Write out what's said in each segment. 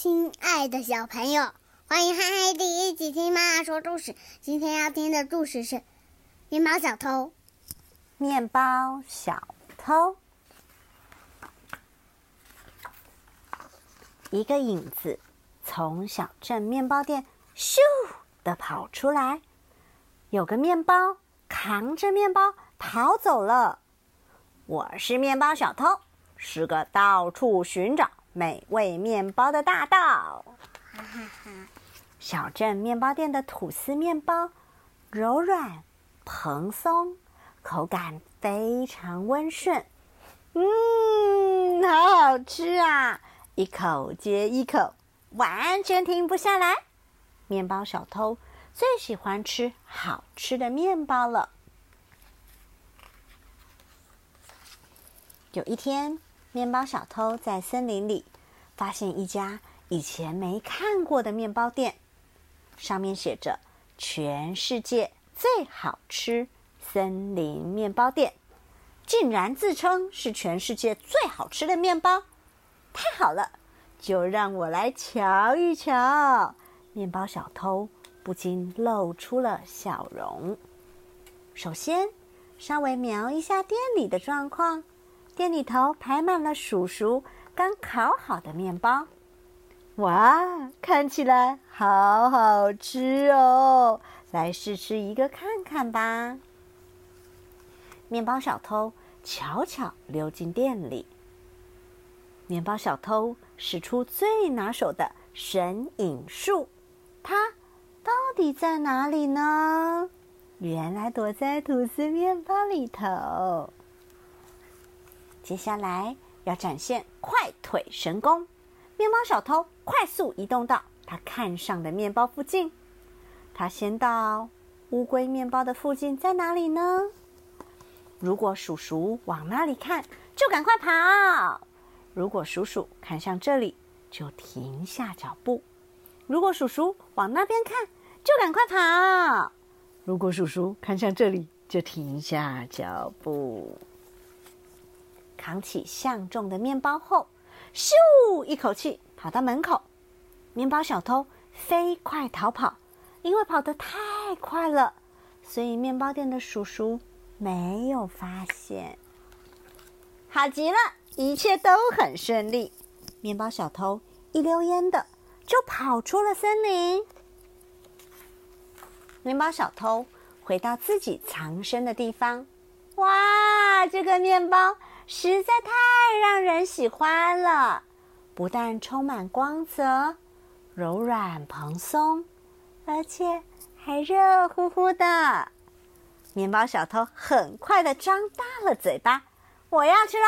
亲爱的小朋友，欢迎和海底一起听妈妈说故事。今天要听的故事是《面包小偷》。面包小偷，一个影子从小镇面包店咻的跑出来，有个面包扛着面包跑走了。我是面包小偷，是个到处寻找。美味面包的大道，小镇面包店的吐司面包柔软蓬松，口感非常温顺。嗯，好好吃啊！一口接一口，完全停不下来。面包小偷最喜欢吃好吃的面包了。有一天。面包小偷在森林里发现一家以前没看过的面包店，上面写着“全世界最好吃森林面包店”，竟然自称是全世界最好吃的面包，太好了！就让我来瞧一瞧。面包小偷不禁露出了笑容。首先，稍微瞄一下店里的状况。店里头排满了叔叔刚烤好的面包，哇，看起来好好吃哦！来试吃一个看看吧。面包小偷悄悄溜进店里。面包小偷使出最拿手的神隐术，他到底在哪里呢？原来躲在吐司面包里头。接下来要展现快腿神功，面包小偷快速移动到他看上的面包附近。他先到乌龟面包的附近，在哪里呢？如果鼠鼠往那里看，就赶快跑；如果鼠鼠看向这里，就停下脚步；如果鼠鼠往那边看，就赶快跑；如果鼠鼠看向这里，就停下脚步。扛起相中的面包后，咻！一口气跑到门口。面包小偷飞快逃跑，因为跑得太快了，所以面包店的叔叔没有发现。好极了，一切都很顺利。面包小偷一溜烟的就跑出了森林。面包小偷回到自己藏身的地方。哇，这个面包！实在太让人喜欢了，不但充满光泽、柔软蓬松，而且还热乎乎的。面包小偷很快的张大了嘴巴，我要吃喽！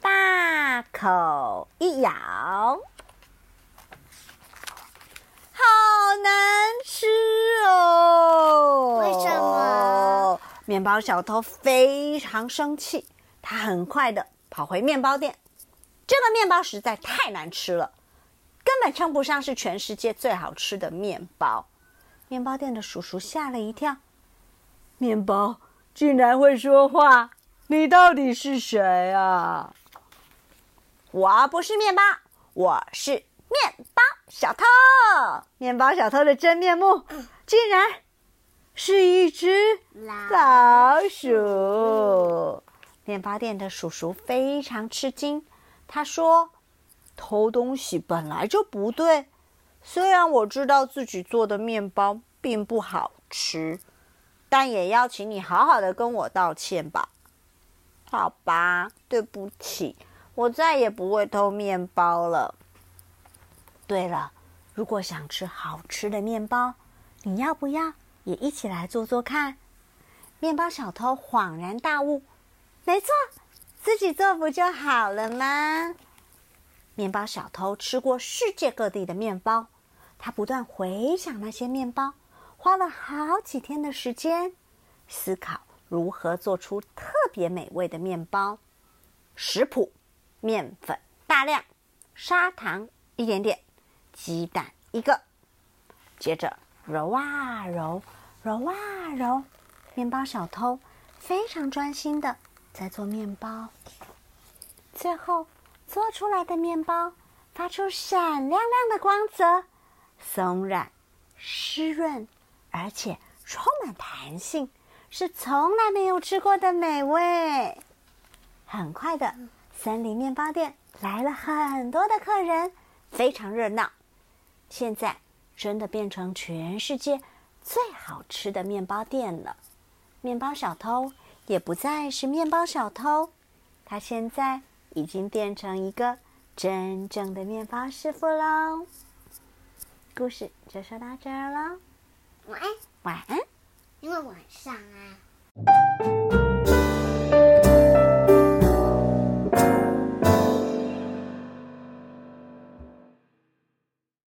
大口一咬，好难吃哦！为什么？面包小偷非常生气。他很快的跑回面包店，这个面包实在太难吃了，根本称不上是全世界最好吃的面包。面包店的叔叔吓了一跳，面包竟然会说话，你到底是谁啊？我不是面包，我是面包小偷。面包小偷的真面目，竟然是一只老鼠。面包店的叔叔非常吃惊，他说：“偷东西本来就不对，虽然我知道自己做的面包并不好吃，但也要请你好好的跟我道歉吧。”“好吧，对不起，我再也不会偷面包了。”对了，如果想吃好吃的面包，你要不要也一起来做做看？面包小偷恍然大悟。没错，自己做不就好了吗？面包小偷吃过世界各地的面包，他不断回想那些面包，花了好几天的时间思考如何做出特别美味的面包。食谱：面粉大量，砂糖一点点，鸡蛋一个。接着揉啊揉，揉啊揉，面包小偷非常专心的。在做面包，最后做出来的面包发出闪亮亮的光泽，松软、湿润，而且充满弹性，是从来没有吃过的美味。很快的，森林面包店来了很多的客人，非常热闹。现在真的变成全世界最好吃的面包店了。面包小偷也不再是面包小偷，他现在已经变成一个真正的面包师傅喽。故事就说到这儿了，晚安，晚安。因为晚上啊。